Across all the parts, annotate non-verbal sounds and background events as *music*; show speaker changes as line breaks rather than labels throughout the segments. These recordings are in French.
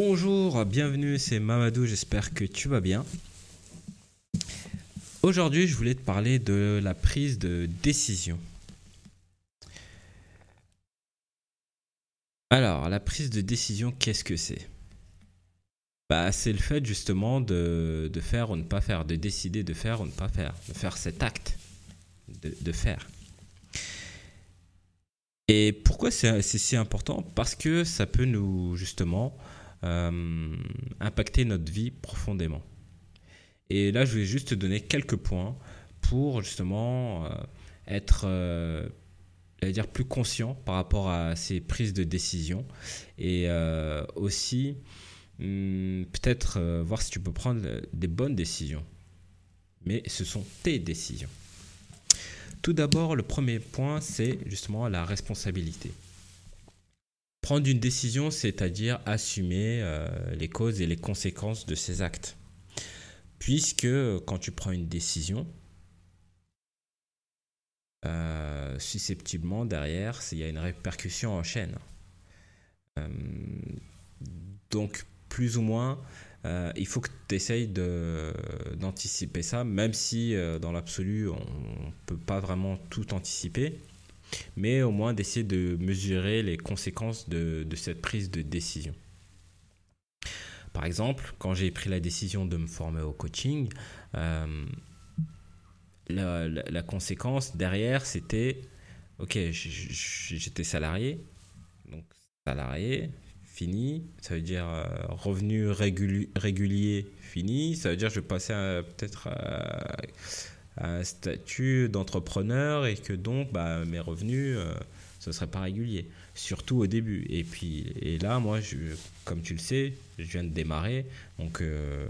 Bonjour, bienvenue, c'est Mamadou, j'espère que tu vas bien. Aujourd'hui, je voulais te parler de la prise de décision. Alors, la prise de décision, qu'est-ce que c'est? Bah, C'est le fait justement de, faire ou ne pas faire, de décider de faire ou ne pas faire, de faire cet acte, de, faire. Et pourquoi c'est si important? Parce que ça peut nous, justement, euh, impacter notre vie profondément. Et là, je vais juste te donner quelques points pour justement euh, être euh, dire plus conscient par rapport à ces prises de décision et euh, aussi hmm, peut-être voir si tu peux prendre des bonnes décisions. Mais ce sont tes décisions. Tout d'abord, le premier point, c'est justement la responsabilité. Prendre une décision, c'est-à-dire assumer les causes et les conséquences de ses actes puisque quand tu prends une décision, euh, susceptiblement derrière, il y a une répercussion en chaîne. Euh, donc, plus ou moins, euh, il faut que tu essayes d'anticiper ça, même si dans l'absolu, on ne peut pas vraiment tout anticiper, mais au moins d'essayer de mesurer les conséquences de cette prise de décision. Par exemple, quand j'ai pris la décision de me former au coaching, euh, la, conséquence derrière, c'était, ok, j'étais salarié, donc salarié, fini, ça veut dire euh, revenu régulier, fini, ça veut dire je passais peut-être à, un statut d'entrepreneur et que donc bah, mes revenus, euh, ce ne serait pas régulier surtout au début. Et puis, et là, moi, je, comme tu le sais, je viens de démarrer, donc euh,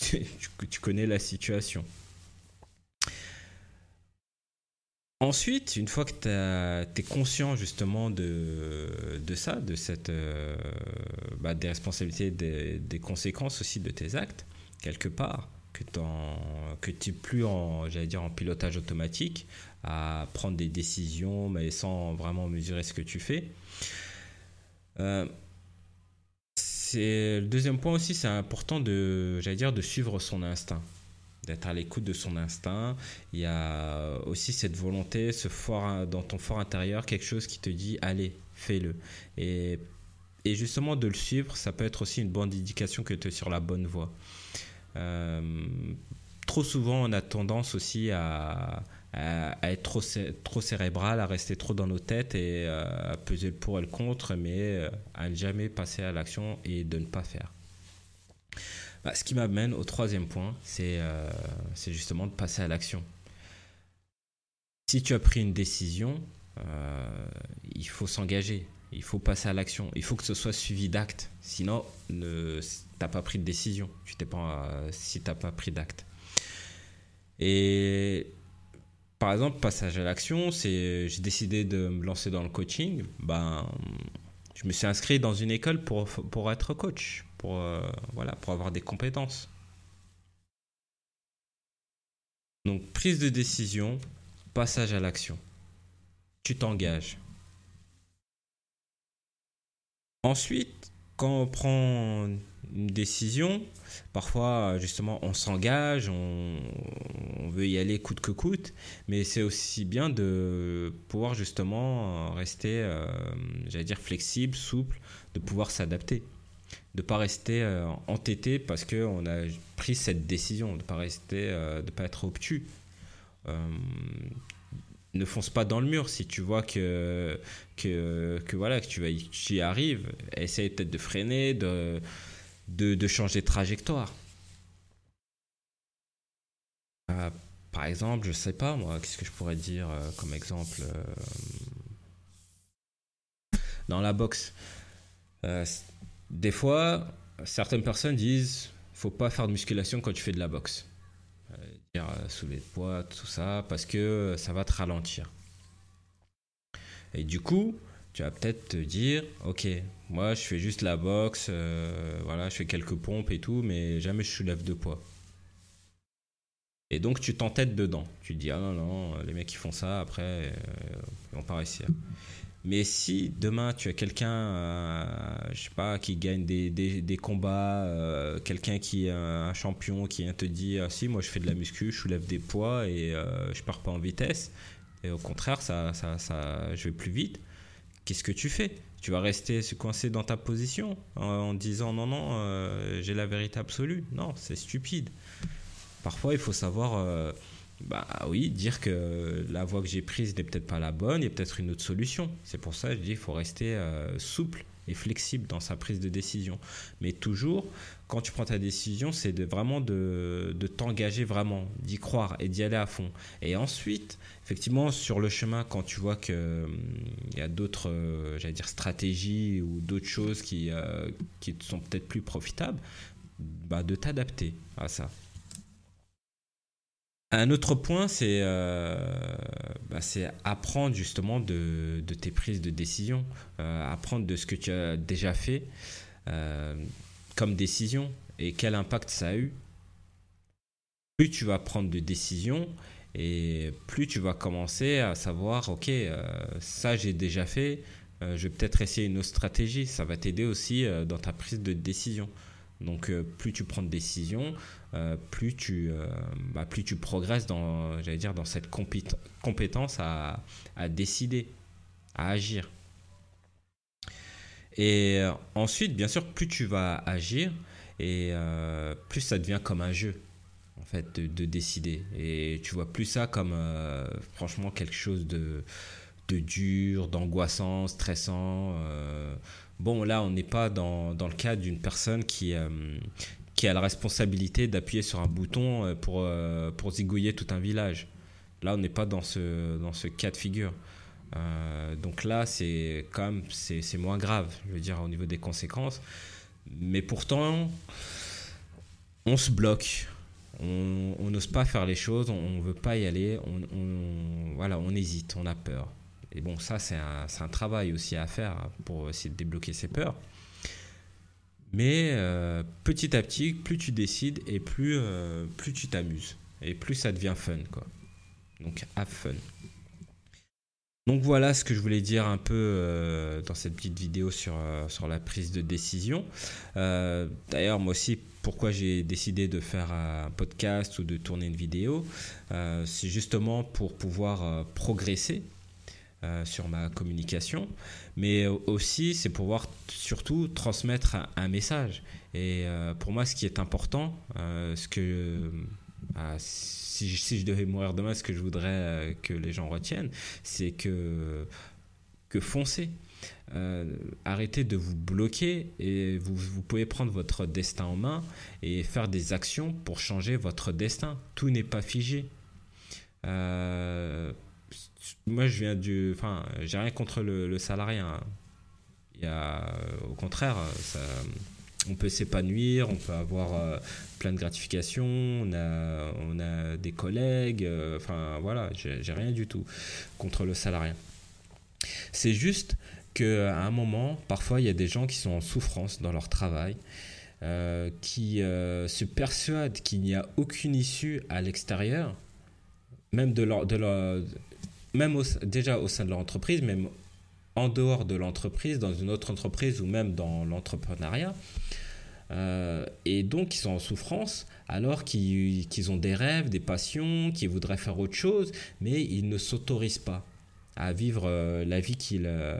*laughs* tu, connais la situation. Ensuite, une fois que tu es conscient justement de, de ça, de cette, euh, bah, des responsabilités, des, des, conséquences aussi de tes actes, quelque part, que tu n'es plus en, dire, en pilotage automatique, à prendre des décisions, mais sans vraiment mesurer ce que tu fais. Euh, c'est le deuxième point aussi, c'est important de, j'allais dire, de suivre son instinct, d'être à l'écoute de son instinct. Il y a aussi cette volonté, ce fort dans ton fort intérieur, quelque chose qui te dit, allez, fais-le. Et, et justement de le suivre, ça peut être aussi une bonne indication que tu es sur la bonne voie. Euh, trop souvent, on a tendance aussi à, être trop, cérébral, à rester trop dans nos têtes et euh, à peser le pour et le contre, mais euh, à ne jamais passer à l'action et de ne pas faire. Bah, ce qui m'amène au troisième point, c'est justement de passer à l'action. Si tu as pris une décision, il faut s'engager, il faut passer à l'action, il faut que ce soit suivi d'actes, sinon ne, t'as pas pris de décision, tu t'es pas, si t'as pas pris d'acte. Et par exemple, passage à l'action, c'est j'ai décidé de me lancer dans le coaching. Ben, je me suis inscrit dans une école pour, pour être coach, pour, euh, voilà, pour avoir des compétences. Donc, prise de décision, passage à l'action. Tu t'engages. Ensuite, quand on prend une décision, parfois justement on s'engage, on, veut y aller coûte que coûte, mais c'est aussi bien de pouvoir justement rester, euh, j'allais dire flexible, souple, de pouvoir s'adapter, de pas rester euh, entêté parce qu'on a pris cette décision, de pas rester, euh, pas être obtus ne fonce pas dans le mur. Si tu vois que que, que voilà que tu y arrives essaye peut-être de freiner de, de, changer de trajectoire. Euh, par exemple je sais pas moi qu'est-ce que je pourrais dire euh, comme exemple euh, dans la boxe. Des fois certaines personnes disent faut pas faire de musculation quand tu fais de la boxe soulever de poids, tout ça, parce que ça va te ralentir. Et du coup, tu vas peut-être te dire, ok, moi je fais juste la boxe, euh, voilà, je fais quelques pompes et tout, mais jamais je soulève de poids. Et donc tu t'entêtes dedans. Tu te dis, ah non, non, les mecs qui font ça, après, euh, ils vont pas réussir. Mais si demain tu as quelqu'un, euh, je sais pas, qui gagne des, des, combats, euh, quelqu'un qui est un champion qui vient te dire ah, si moi je fais de la muscu, je soulève des poids et euh, je pars pas en vitesse, et au contraire ça, ça, ça je vais plus vite. Qu'est-ce que tu fais? Tu vas rester coincé dans ta position en, disant non non j'ai la vérité absolue. Non, c'est stupide. Parfois il faut savoir bah oui, dire que la voie que j'ai prise n'est peut-être pas la bonne, il y a peut-être une autre solution. C'est pour ça que je dis qu'il faut rester euh, souple et flexible dans sa prise de décision. Mais toujours, quand tu prends ta décision, c'est de, vraiment de, de t'engager vraiment, d'y croire et d'y aller à fond. Et ensuite, effectivement, sur le chemin, quand tu vois qu'il hum, y a d'autres, euh, dire, stratégies ou d'autres choses qui, euh, qui sont peut-être plus profitables, bah, de t'adapter à ça. Un autre point, c'est euh, bah, apprendre justement de, tes prises de décision, euh, apprendre de ce que tu as déjà fait euh, comme décision et quel impact ça a eu. Plus tu vas prendre de décisions et plus tu vas commencer à savoir, ok, ça j'ai déjà fait, je vais peut-être essayer une autre stratégie. Ça va t'aider aussi dans ta prise de décision. Donc plus tu prends de décisions, euh, plus, tu, euh, bah, plus tu progresses dans, j'allais dire, dans cette compétence à, décider, à agir. Et euh, ensuite, bien sûr, plus tu vas agir, et plus ça devient comme un jeu, en fait, de, de décider. Et tu vois plus ça comme, franchement, quelque chose de dur, d'angoissant, stressant. Bon, là, on n'est pas dans, dans, le cas d'une personne qui, qui a la responsabilité d'appuyer sur un bouton euh, pour, euh, pour zigouiller tout un village. Là, on n'est pas dans ce, dans ce cas de figure. Euh, donc là, c'est quand même c'est, moins grave, je veux dire, au niveau des conséquences. Mais pourtant, on se bloque. On n'ose pas faire les choses, on ne veut pas y aller, on, voilà, on hésite, on a peur. Et bon, ça, c'est un, travail aussi à faire pour essayer de débloquer ses peurs. Mais euh, petit à petit, plus tu décides et plus, euh, plus tu t'amuses. Et plus ça devient fun. Quoi. Donc, have fun. Donc voilà ce que je voulais dire un peu euh, dans cette petite vidéo sur la prise de décision. D'ailleurs, moi aussi, pourquoi j'ai décidé de faire un podcast ou de tourner une vidéo, c'est justement pour pouvoir progresser euh, sur ma communication, mais aussi c'est pouvoir surtout transmettre un, message. Et euh, pour moi, ce qui est important, euh, ce que si, je devais mourir demain, ce que je voudrais que les gens retiennent, c'est que que foncez. arrêtez de vous bloquer et vous, vous, pouvez prendre votre destin en main et faire des actions pour changer votre destin. Tout n'est pas figé. Moi, je viens du. Enfin, j'ai rien contre le, le salarié. Hein. Il y a, au contraire, ça, on peut s'épanouir, on peut avoir euh, plein de gratifications, on a, on a des collègues. Euh, enfin, voilà, j'ai rien du tout contre le salarié. C'est juste qu'à un moment, parfois, il y a des gens qui sont en souffrance dans leur travail. Euh, qui se persuadent qu'il n'y a aucune issue à l'extérieur, même de leur, de leur, même déjà au sein de leur entreprise, même en dehors de l'entreprise, dans une autre entreprise ou même dans l'entrepreneuriat. Euh, et donc, ils sont en souffrance alors qu'ils ont des rêves, des passions, qu'ils voudraient faire autre chose, mais ils ne s'autorisent pas à vivre euh, la vie qu'ils euh,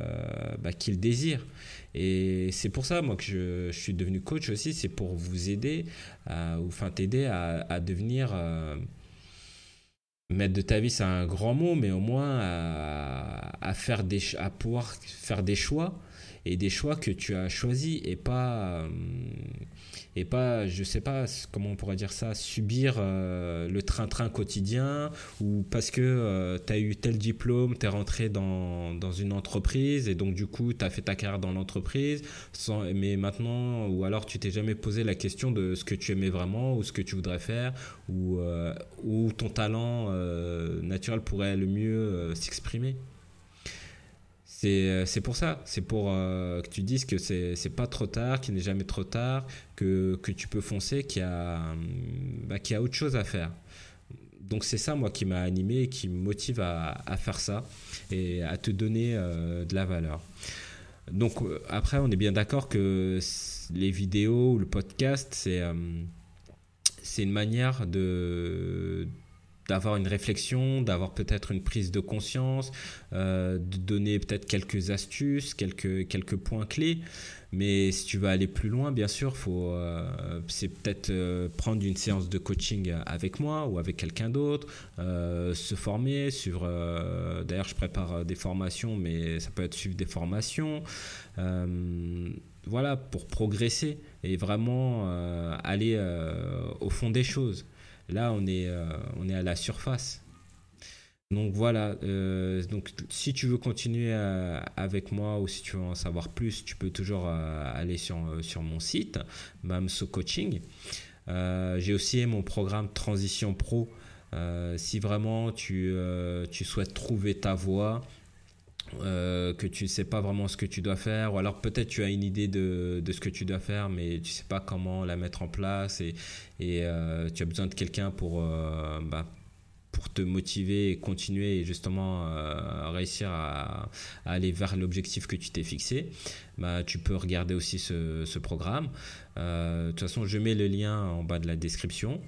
bah, désirent. Et c'est pour ça, moi, que je, suis devenu coach aussi, c'est pour vous aider, ou enfin t'aider à, à, devenir mettre de ta vie, c'est un grand mot, mais au moins à, faire des, à pouvoir faire des choix et des choix que tu as choisis et pas euh, et pas je sais pas comment on pourrait dire ça subir euh, le train-train quotidien ou parce que euh, tu as eu tel diplôme tu es rentré dans, dans, une entreprise et donc du coup tu as fait ta carrière dans l'entreprise mais maintenant ou alors tu t'es jamais posé la question de ce que tu aimais vraiment ou ce que tu voudrais faire ou où ton talent naturel pourrait le mieux s'exprimer. euh, c'est pour ça, c'est pour euh, que tu dises que c'est pas trop tard, qu'il n'est jamais trop tard, que, que tu peux foncer, qu'il y, a, bah, y a autre chose à faire. donc c'est ça moi qui m'a animé et qui me motive à, faire ça et à te donner de la valeur. Donc après on est bien d'accord que les vidéos ou le podcast c'est c'est une manière de d'avoir une réflexion, d'avoir peut-être une prise de conscience, euh, de donner peut-être quelques astuces, quelques, quelques points clés. Mais si tu veux aller plus loin, bien sûr, faut, euh, c'est peut-être euh, prendre une séance de coaching avec moi ou avec quelqu'un d'autre, se former, suivre. D'ailleurs, je prépare des formations, mais ça peut être suivre des formations. voilà, pour progresser et vraiment aller au fond des choses. Là, on est, euh, on est à la surface. Donc voilà, euh, donc si tu veux continuer euh, avec moi ou si tu veux en savoir plus, tu peux toujours aller sur, mon site, Mamso Coaching. J'ai aussi mon programme Transition Pro. si vraiment tu, tu souhaites trouver ta voie, euh, que tu ne sais pas vraiment ce que tu dois faire, ou alors peut-être tu as une idée de, de, ce que tu dois faire, mais tu ne sais pas comment la mettre en place, et, et euh, tu as besoin de quelqu'un pour, euh, bah, pour te motiver et continuer et justement réussir à, aller vers l'objectif que tu t'es fixé, bah, tu peux regarder aussi ce, ce programme. de toute façon, je mets le lien en bas de la description.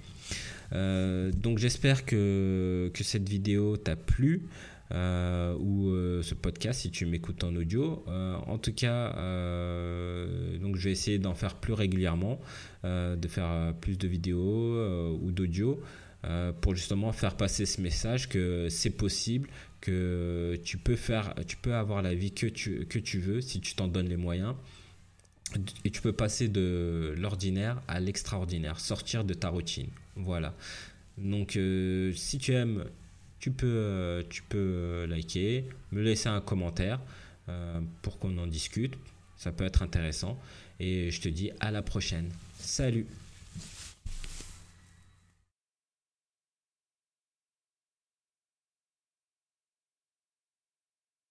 donc j'espère que, que cette vidéo t'a plu. Euh, ou euh, ce podcast si tu m'écoutes en audio. Euh, en tout cas, donc je vais essayer d'en faire plus régulièrement, de faire plus de vidéos ou d'audio. pour justement faire passer ce message que c'est possible, que tu peux faire, tu peux avoir la vie que tu, que tu veux si tu t'en donnes les moyens et tu peux passer de l'ordinaire à l'extraordinaire, sortir de ta routine. Voilà. Donc si tu aimes tu peux, euh, tu peux euh, liker, me laisser un commentaire euh, pour qu'on en discute. Ça peut être intéressant. Et je te dis à la prochaine. Salut